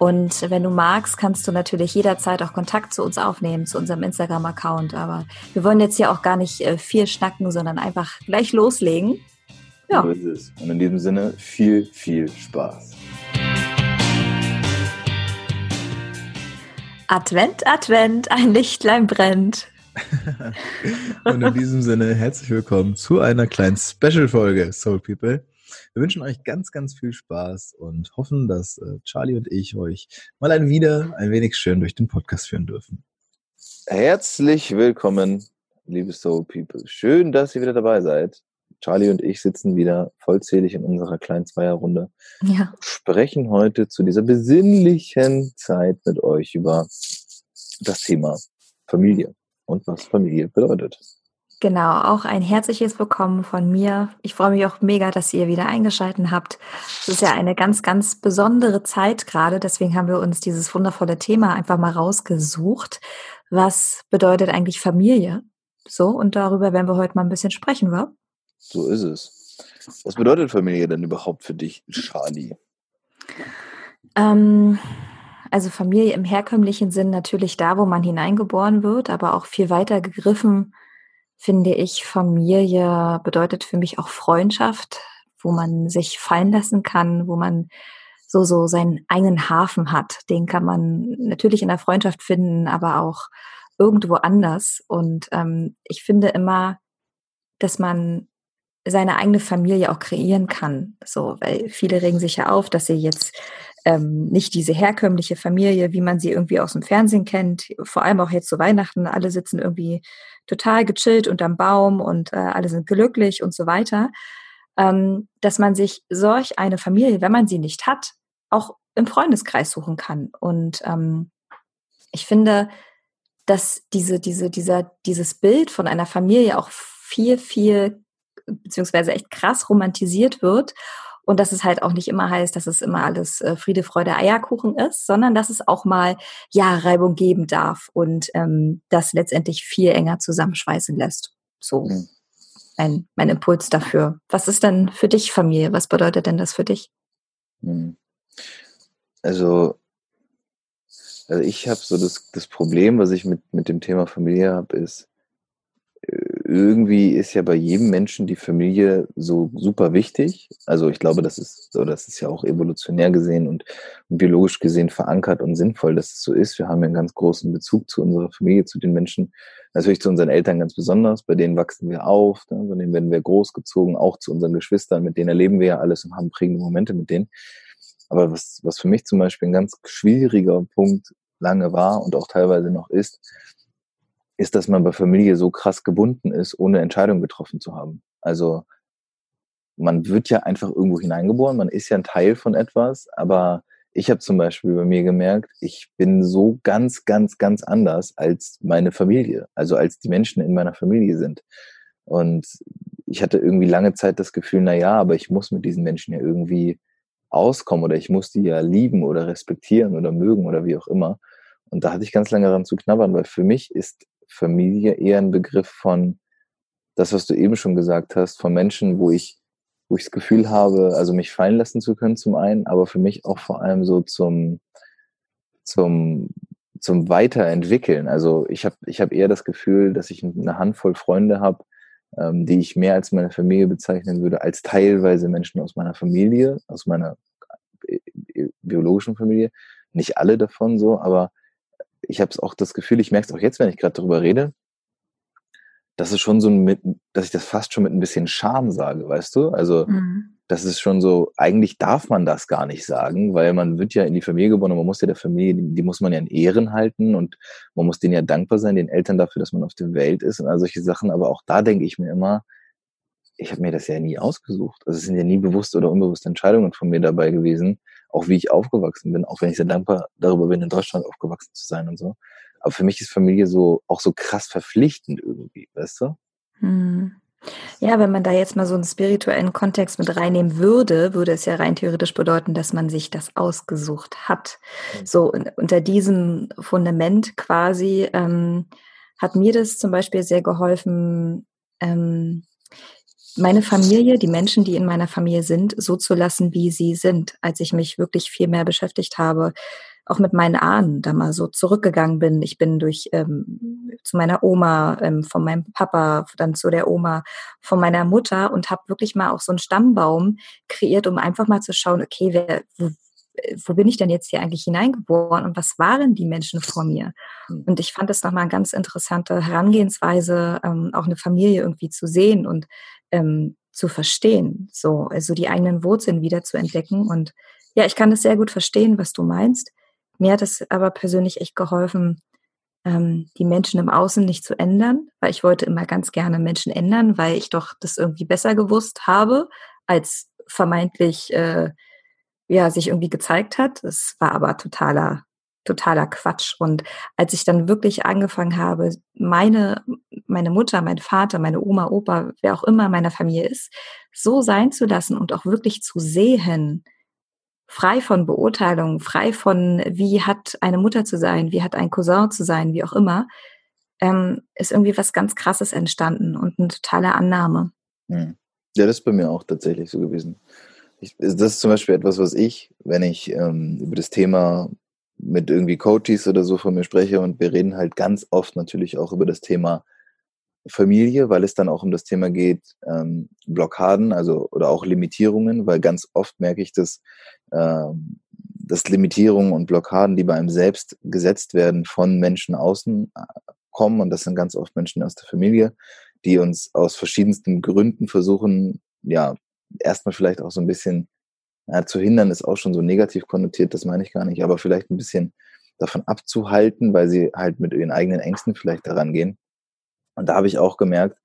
Und wenn du magst, kannst du natürlich jederzeit auch Kontakt zu uns aufnehmen, zu unserem Instagram-Account. Aber wir wollen jetzt hier auch gar nicht äh, viel schnacken, sondern einfach gleich loslegen. Ja. So ist es. Und in diesem Sinne viel, viel Spaß. Advent, Advent, ein Lichtlein brennt. Und in diesem Sinne herzlich willkommen zu einer kleinen Special-Folge, Soul People. Wir wünschen euch ganz, ganz viel Spaß und hoffen, dass äh, Charlie und ich euch mal ein wieder ein wenig schön durch den Podcast führen dürfen. Herzlich willkommen, liebe Soul People. Schön, dass ihr wieder dabei seid. Charlie und ich sitzen wieder vollzählig in unserer kleinen Zweierrunde. Ja. Sprechen heute zu dieser besinnlichen Zeit mit euch über das Thema Familie und was Familie bedeutet. Genau, auch ein herzliches Willkommen von mir. Ich freue mich auch mega, dass ihr wieder eingeschalten habt. Es ist ja eine ganz, ganz besondere Zeit gerade. Deswegen haben wir uns dieses wundervolle Thema einfach mal rausgesucht. Was bedeutet eigentlich Familie? So, und darüber werden wir heute mal ein bisschen sprechen, wa? So ist es. Was bedeutet Familie denn überhaupt für dich, Charlie? Ähm, also Familie im herkömmlichen Sinn natürlich da, wo man hineingeboren wird, aber auch viel weiter gegriffen finde ich, Familie bedeutet für mich auch Freundschaft, wo man sich fallen lassen kann, wo man so, so seinen eigenen Hafen hat. Den kann man natürlich in der Freundschaft finden, aber auch irgendwo anders. Und ähm, ich finde immer, dass man seine eigene Familie auch kreieren kann. So, weil viele regen sich ja auf, dass sie jetzt ähm, nicht diese herkömmliche Familie, wie man sie irgendwie aus dem Fernsehen kennt, vor allem auch jetzt zu Weihnachten, alle sitzen irgendwie total gechillt unterm Baum und äh, alle sind glücklich und so weiter, ähm, dass man sich solch eine Familie, wenn man sie nicht hat, auch im Freundeskreis suchen kann. Und ähm, ich finde, dass diese, diese, dieser, dieses Bild von einer Familie auch viel, viel, beziehungsweise echt krass romantisiert wird und dass es halt auch nicht immer heißt, dass es immer alles äh, Friede, Freude, Eierkuchen ist, sondern dass es auch mal ja Reibung geben darf und ähm, das letztendlich viel enger zusammenschweißen lässt. So mhm. ein, mein Impuls dafür. Was ist denn für dich Familie? Was bedeutet denn das für dich? Mhm. Also, also ich habe so das, das Problem, was ich mit, mit dem Thema Familie habe, ist, irgendwie ist ja bei jedem Menschen die Familie so super wichtig. Also ich glaube, das ist so, das ist ja auch evolutionär gesehen und biologisch gesehen verankert und sinnvoll, dass es so ist. Wir haben ja einen ganz großen Bezug zu unserer Familie, zu den Menschen, natürlich zu unseren Eltern ganz besonders. Bei denen wachsen wir auf, ne? bei denen werden wir großgezogen, auch zu unseren Geschwistern, mit denen erleben wir ja alles und haben prägende Momente mit denen. Aber was, was für mich zum Beispiel ein ganz schwieriger Punkt lange war und auch teilweise noch ist, ist, dass man bei Familie so krass gebunden ist, ohne Entscheidung getroffen zu haben. Also man wird ja einfach irgendwo hineingeboren, man ist ja ein Teil von etwas, aber ich habe zum Beispiel bei mir gemerkt, ich bin so ganz, ganz, ganz anders als meine Familie, also als die Menschen in meiner Familie sind. Und ich hatte irgendwie lange Zeit das Gefühl, na ja, aber ich muss mit diesen Menschen ja irgendwie auskommen oder ich muss die ja lieben oder respektieren oder mögen oder wie auch immer. Und da hatte ich ganz lange daran zu knabbern, weil für mich ist Familie eher ein Begriff von das, was du eben schon gesagt hast, von Menschen, wo ich, wo ich das Gefühl habe, also mich fallen lassen zu können zum einen, aber für mich auch vor allem so zum, zum, zum Weiterentwickeln. Also ich habe ich hab eher das Gefühl, dass ich eine Handvoll Freunde habe, ähm, die ich mehr als meine Familie bezeichnen würde, als teilweise Menschen aus meiner Familie, aus meiner äh, biologischen Familie. Nicht alle davon so, aber ich habe auch das Gefühl, ich merke es auch jetzt, wenn ich gerade darüber rede, dass es schon so ein, dass ich das fast schon mit ein bisschen Scham sage, weißt du? Also mhm. das ist schon so, eigentlich darf man das gar nicht sagen, weil man wird ja in die Familie geboren und man muss ja der Familie, die, die muss man ja in Ehren halten und man muss denen ja dankbar sein, den Eltern dafür, dass man auf der Welt ist und all solche Sachen. Aber auch da denke ich mir immer, ich habe mir das ja nie ausgesucht. Also es sind ja nie bewusste oder unbewusste Entscheidungen von mir dabei gewesen, auch wie ich aufgewachsen bin, auch wenn ich sehr dankbar darüber bin, in Deutschland aufgewachsen zu sein und so. Aber für mich ist Familie so auch so krass verpflichtend irgendwie, weißt du? Hm. Ja, wenn man da jetzt mal so einen spirituellen Kontext mit reinnehmen würde, würde es ja rein theoretisch bedeuten, dass man sich das ausgesucht hat. Mhm. So unter diesem Fundament quasi ähm, hat mir das zum Beispiel sehr geholfen, ähm, meine Familie, die Menschen, die in meiner Familie sind, so zu lassen, wie sie sind, als ich mich wirklich viel mehr beschäftigt habe, auch mit meinen Ahnen da mal so zurückgegangen bin. Ich bin durch ähm, zu meiner Oma, ähm, von meinem Papa, dann zu der Oma, von meiner Mutter und habe wirklich mal auch so einen Stammbaum kreiert, um einfach mal zu schauen, okay, wer, wo, wo bin ich denn jetzt hier eigentlich hineingeboren und was waren die Menschen vor mir? Hm. Und ich fand es nochmal eine ganz interessante Herangehensweise, ähm, auch eine Familie irgendwie zu sehen und ähm, zu verstehen, so, also die eigenen Wurzeln wieder zu entdecken. Und ja, ich kann das sehr gut verstehen, was du meinst. Mir hat es aber persönlich echt geholfen, ähm, die Menschen im Außen nicht zu ändern, weil ich wollte immer ganz gerne Menschen ändern, weil ich doch das irgendwie besser gewusst habe, als vermeintlich äh, ja sich irgendwie gezeigt hat. Es war aber totaler totaler Quatsch. Und als ich dann wirklich angefangen habe, meine, meine Mutter, mein Vater, meine Oma, Opa, wer auch immer meiner Familie ist, so sein zu lassen und auch wirklich zu sehen, frei von Beurteilungen, frei von, wie hat eine Mutter zu sein, wie hat ein Cousin zu sein, wie auch immer, ähm, ist irgendwie was ganz Krasses entstanden und eine totale Annahme. Hm. Ja, das ist bei mir auch tatsächlich so gewesen. Ich, das ist zum Beispiel etwas, was ich, wenn ich ähm, über das Thema mit irgendwie Coaches oder so von mir spreche und wir reden halt ganz oft natürlich auch über das Thema Familie, weil es dann auch um das Thema geht, ähm, Blockaden, also oder auch Limitierungen, weil ganz oft merke ich, dass, ähm, dass Limitierungen und Blockaden, die bei einem selbst gesetzt werden, von Menschen außen äh, kommen. Und das sind ganz oft Menschen aus der Familie, die uns aus verschiedensten Gründen versuchen, ja, erstmal vielleicht auch so ein bisschen ja, zu hindern ist auch schon so negativ konnotiert, das meine ich gar nicht, aber vielleicht ein bisschen davon abzuhalten, weil sie halt mit ihren eigenen Ängsten vielleicht daran gehen. Und da habe ich auch gemerkt,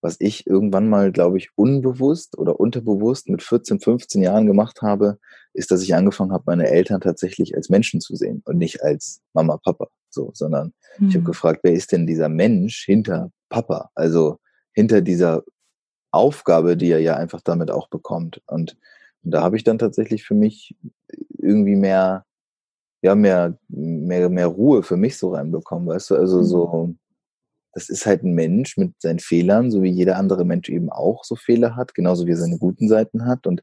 was ich irgendwann mal, glaube ich, unbewusst oder unterbewusst mit 14, 15 Jahren gemacht habe, ist, dass ich angefangen habe, meine Eltern tatsächlich als Menschen zu sehen und nicht als Mama, Papa, so, sondern mhm. ich habe gefragt, wer ist denn dieser Mensch hinter Papa? Also hinter dieser Aufgabe, die er ja einfach damit auch bekommt. Und und da habe ich dann tatsächlich für mich irgendwie mehr, ja, mehr, mehr, mehr Ruhe für mich so reinbekommen, weißt du? Also so, mhm. das ist halt ein Mensch mit seinen Fehlern, so wie jeder andere Mensch eben auch so Fehler hat, genauso wie er seine guten Seiten hat. Und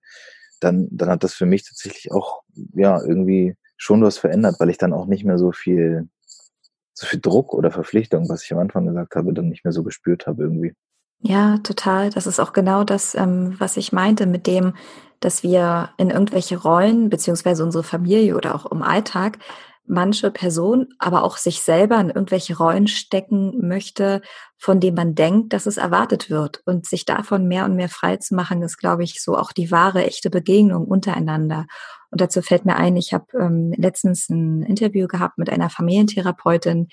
dann, dann hat das für mich tatsächlich auch, ja, irgendwie schon was verändert, weil ich dann auch nicht mehr so viel, so viel Druck oder Verpflichtung, was ich am Anfang gesagt habe, dann nicht mehr so gespürt habe irgendwie. Ja, total. Das ist auch genau das, ähm, was ich meinte mit dem, dass wir in irgendwelche Rollen, beziehungsweise unsere Familie oder auch im Alltag, manche Person, aber auch sich selber in irgendwelche Rollen stecken möchte, von denen man denkt, dass es erwartet wird. Und sich davon mehr und mehr frei zu machen, ist, glaube ich, so auch die wahre, echte Begegnung untereinander. Und dazu fällt mir ein, ich habe ähm, letztens ein Interview gehabt mit einer Familientherapeutin,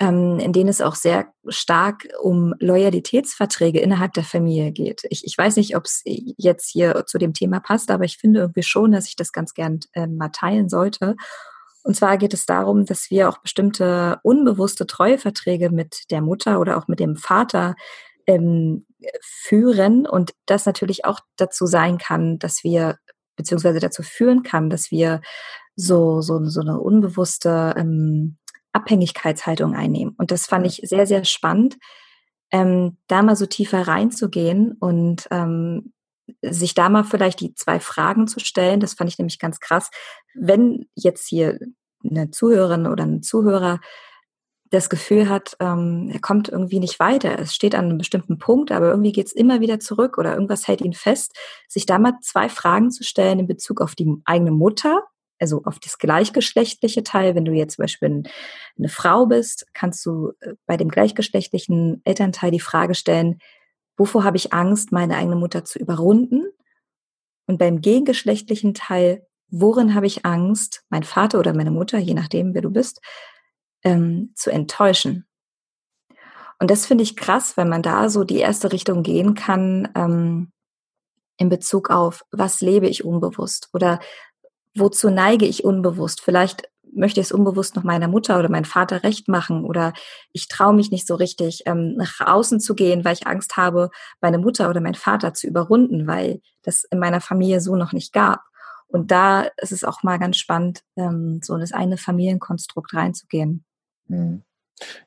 ähm, in denen es auch sehr stark um Loyalitätsverträge innerhalb der Familie geht. Ich, ich weiß nicht, ob es jetzt hier zu dem Thema passt, aber ich finde irgendwie schon, dass ich das ganz gern äh, mal teilen sollte. Und zwar geht es darum, dass wir auch bestimmte unbewusste Treueverträge mit der Mutter oder auch mit dem Vater ähm, führen und das natürlich auch dazu sein kann, dass wir beziehungsweise dazu führen kann, dass wir so so, so eine unbewusste ähm, Abhängigkeitshaltung einnehmen. Und das fand ich sehr, sehr spannend, ähm, da mal so tiefer reinzugehen und ähm, sich da mal vielleicht die zwei Fragen zu stellen. Das fand ich nämlich ganz krass. Wenn jetzt hier eine Zuhörerin oder ein Zuhörer das Gefühl hat, ähm, er kommt irgendwie nicht weiter, es steht an einem bestimmten Punkt, aber irgendwie geht es immer wieder zurück oder irgendwas hält ihn fest, sich da mal zwei Fragen zu stellen in Bezug auf die eigene Mutter also auf das gleichgeschlechtliche Teil, wenn du jetzt zum Beispiel eine Frau bist, kannst du äh, bei dem gleichgeschlechtlichen Elternteil die Frage stellen, wovor habe ich Angst, meine eigene Mutter zu überrunden? Und beim gegengeschlechtlichen Teil, worin habe ich Angst, mein Vater oder meine Mutter, je nachdem, wer du bist, ähm, zu enttäuschen? Und das finde ich krass, wenn man da so die erste Richtung gehen kann, ähm, in Bezug auf, was lebe ich unbewusst oder wozu neige ich unbewusst? Vielleicht möchte ich es unbewusst noch meiner Mutter oder meinem Vater recht machen oder ich traue mich nicht so richtig ähm, nach außen zu gehen, weil ich Angst habe, meine Mutter oder meinen Vater zu überrunden, weil das in meiner Familie so noch nicht gab. Und da ist es auch mal ganz spannend, ähm, so in das eine Familienkonstrukt reinzugehen. Mhm.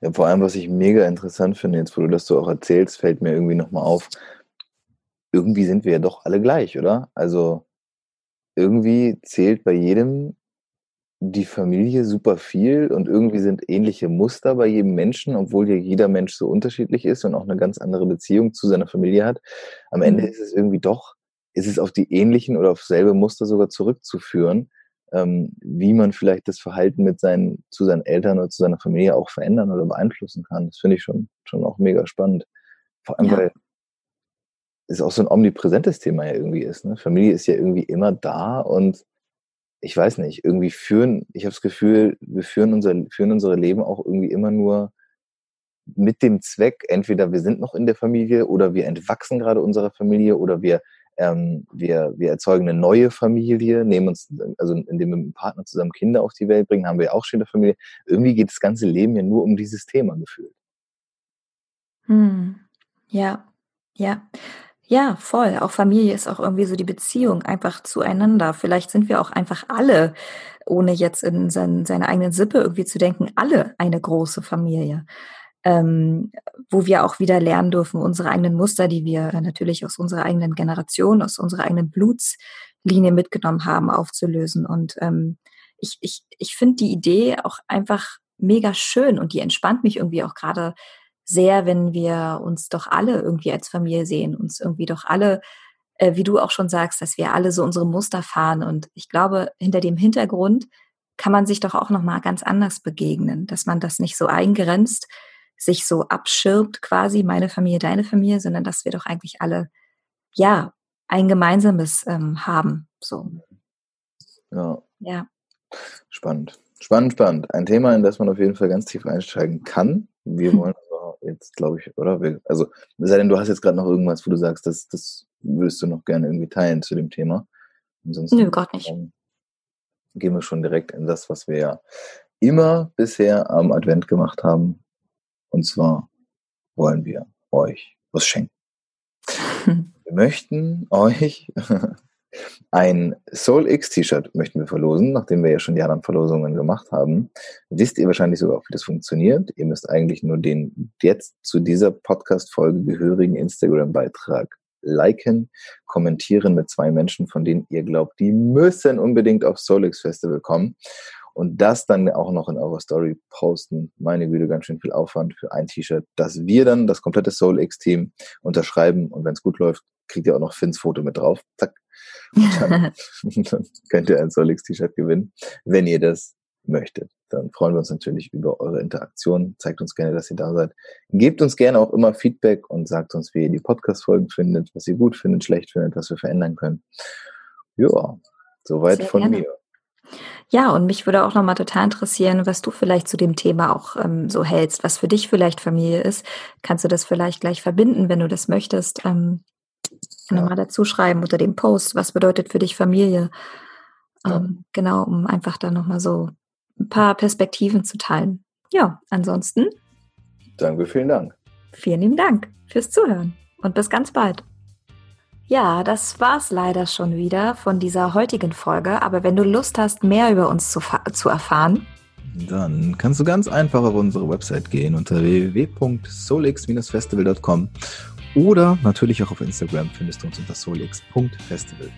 Ja, vor allem, was ich mega interessant finde, jetzt wo du das so auch erzählst, fällt mir irgendwie nochmal auf, irgendwie sind wir ja doch alle gleich, oder? Also irgendwie zählt bei jedem die Familie super viel und irgendwie sind ähnliche Muster bei jedem Menschen, obwohl ja jeder Mensch so unterschiedlich ist und auch eine ganz andere Beziehung zu seiner Familie hat. Am Ende mhm. ist es irgendwie doch, ist es auf die ähnlichen oder auf selbe Muster sogar zurückzuführen ähm, wie man vielleicht das Verhalten mit seinen, zu seinen Eltern oder zu seiner Familie auch verändern oder beeinflussen kann. Das finde ich schon, schon auch mega spannend. Vor allem, ja. weil es auch so ein omnipräsentes Thema ja irgendwie ist. Ne? Familie ist ja irgendwie immer da und ich weiß nicht, irgendwie führen, ich habe das Gefühl, wir führen unser, führen unsere Leben auch irgendwie immer nur mit dem Zweck, entweder wir sind noch in der Familie oder wir entwachsen gerade unserer Familie oder wir ähm, wir, wir erzeugen eine neue Familie, nehmen uns, also indem wir mit einem Partner zusammen Kinder auf die Welt bringen, haben wir auch schon eine Familie. Irgendwie geht das ganze Leben ja nur um dieses Thema gefühlt. Hm. Ja, ja. Ja, voll. Auch Familie ist auch irgendwie so die Beziehung einfach zueinander. Vielleicht sind wir auch einfach alle, ohne jetzt in sein, seine eigenen Sippe irgendwie zu denken, alle eine große Familie ähm, wo wir auch wieder lernen dürfen, unsere eigenen Muster, die wir natürlich aus unserer eigenen Generation, aus unserer eigenen Blutslinie mitgenommen haben, aufzulösen. Und ähm, ich, ich, ich finde die Idee auch einfach mega schön und die entspannt mich irgendwie auch gerade sehr, wenn wir uns doch alle irgendwie als Familie sehen, uns irgendwie doch alle, äh, wie du auch schon sagst, dass wir alle so unsere Muster fahren. Und ich glaube, hinter dem Hintergrund kann man sich doch auch nochmal ganz anders begegnen, dass man das nicht so eingrenzt, sich so abschirmt quasi, meine Familie, deine Familie, sondern dass wir doch eigentlich alle, ja, ein gemeinsames ähm, haben. So. Ja. Ja. Spannend. Spannend, spannend. Ein Thema, in das man auf jeden Fall ganz tief einsteigen kann. Wir wollen jetzt, glaube ich, oder? Also, sei denn, du hast jetzt gerade noch irgendwas, wo du sagst, das, das würdest du noch gerne irgendwie teilen zu dem Thema. Ansonsten Nö, Gott nicht. Gehen wir schon direkt in das, was wir ja immer bisher am Advent gemacht haben, und zwar wollen wir euch was schenken. Wir möchten euch ein Soul X T-Shirt möchten wir verlosen, nachdem wir ja schon die anderen Verlosungen gemacht haben. Wisst ihr wahrscheinlich sogar wie das funktioniert. Ihr müsst eigentlich nur den jetzt zu dieser Podcast-Folge gehörigen Instagram-Beitrag liken, kommentieren mit zwei Menschen, von denen ihr glaubt, die müssen unbedingt auf Soul X Festival kommen und das dann auch noch in eurer Story posten. Meine Güte, ganz schön viel Aufwand für ein T-Shirt, das wir dann, das komplette Soul X-Team, unterschreiben und wenn es gut läuft, kriegt ihr auch noch Finns Foto mit drauf. Zack. Dann, dann könnt ihr ein Soul X-T-Shirt gewinnen, wenn ihr das möchtet. Dann freuen wir uns natürlich über eure Interaktion. Zeigt uns gerne, dass ihr da seid. Gebt uns gerne auch immer Feedback und sagt uns, wie ihr die Podcast-Folgen findet, was ihr gut findet, schlecht findet, was wir verändern können. Ja, soweit Sehr von gerne. mir. Ja, und mich würde auch nochmal total interessieren, was du vielleicht zu dem Thema auch ähm, so hältst, was für dich vielleicht Familie ist. Kannst du das vielleicht gleich verbinden, wenn du das möchtest? Ähm, ja. Nochmal dazu schreiben unter dem Post, was bedeutet für dich Familie? Ja. Ähm, genau, um einfach da nochmal so ein paar Perspektiven zu teilen. Ja, ansonsten. Danke, vielen Dank. Vielen lieben Dank fürs Zuhören und bis ganz bald. Ja, das war's leider schon wieder von dieser heutigen Folge. Aber wenn du Lust hast, mehr über uns zu, zu erfahren, dann kannst du ganz einfach auf unsere Website gehen unter www.solix-festival.com oder natürlich auch auf Instagram findest du uns unter solix.festival.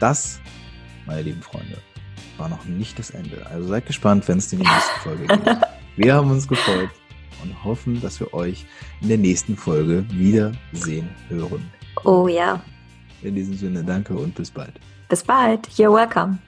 Das, meine lieben Freunde, war noch nicht das Ende. Also seid gespannt, wenn es in die nächste Folge geht. Wir haben uns gefreut und hoffen, dass wir euch in der nächsten Folge wiedersehen hören. Oh ja. In diesem Sinne, danke und bis bald. Bis bald. You're welcome.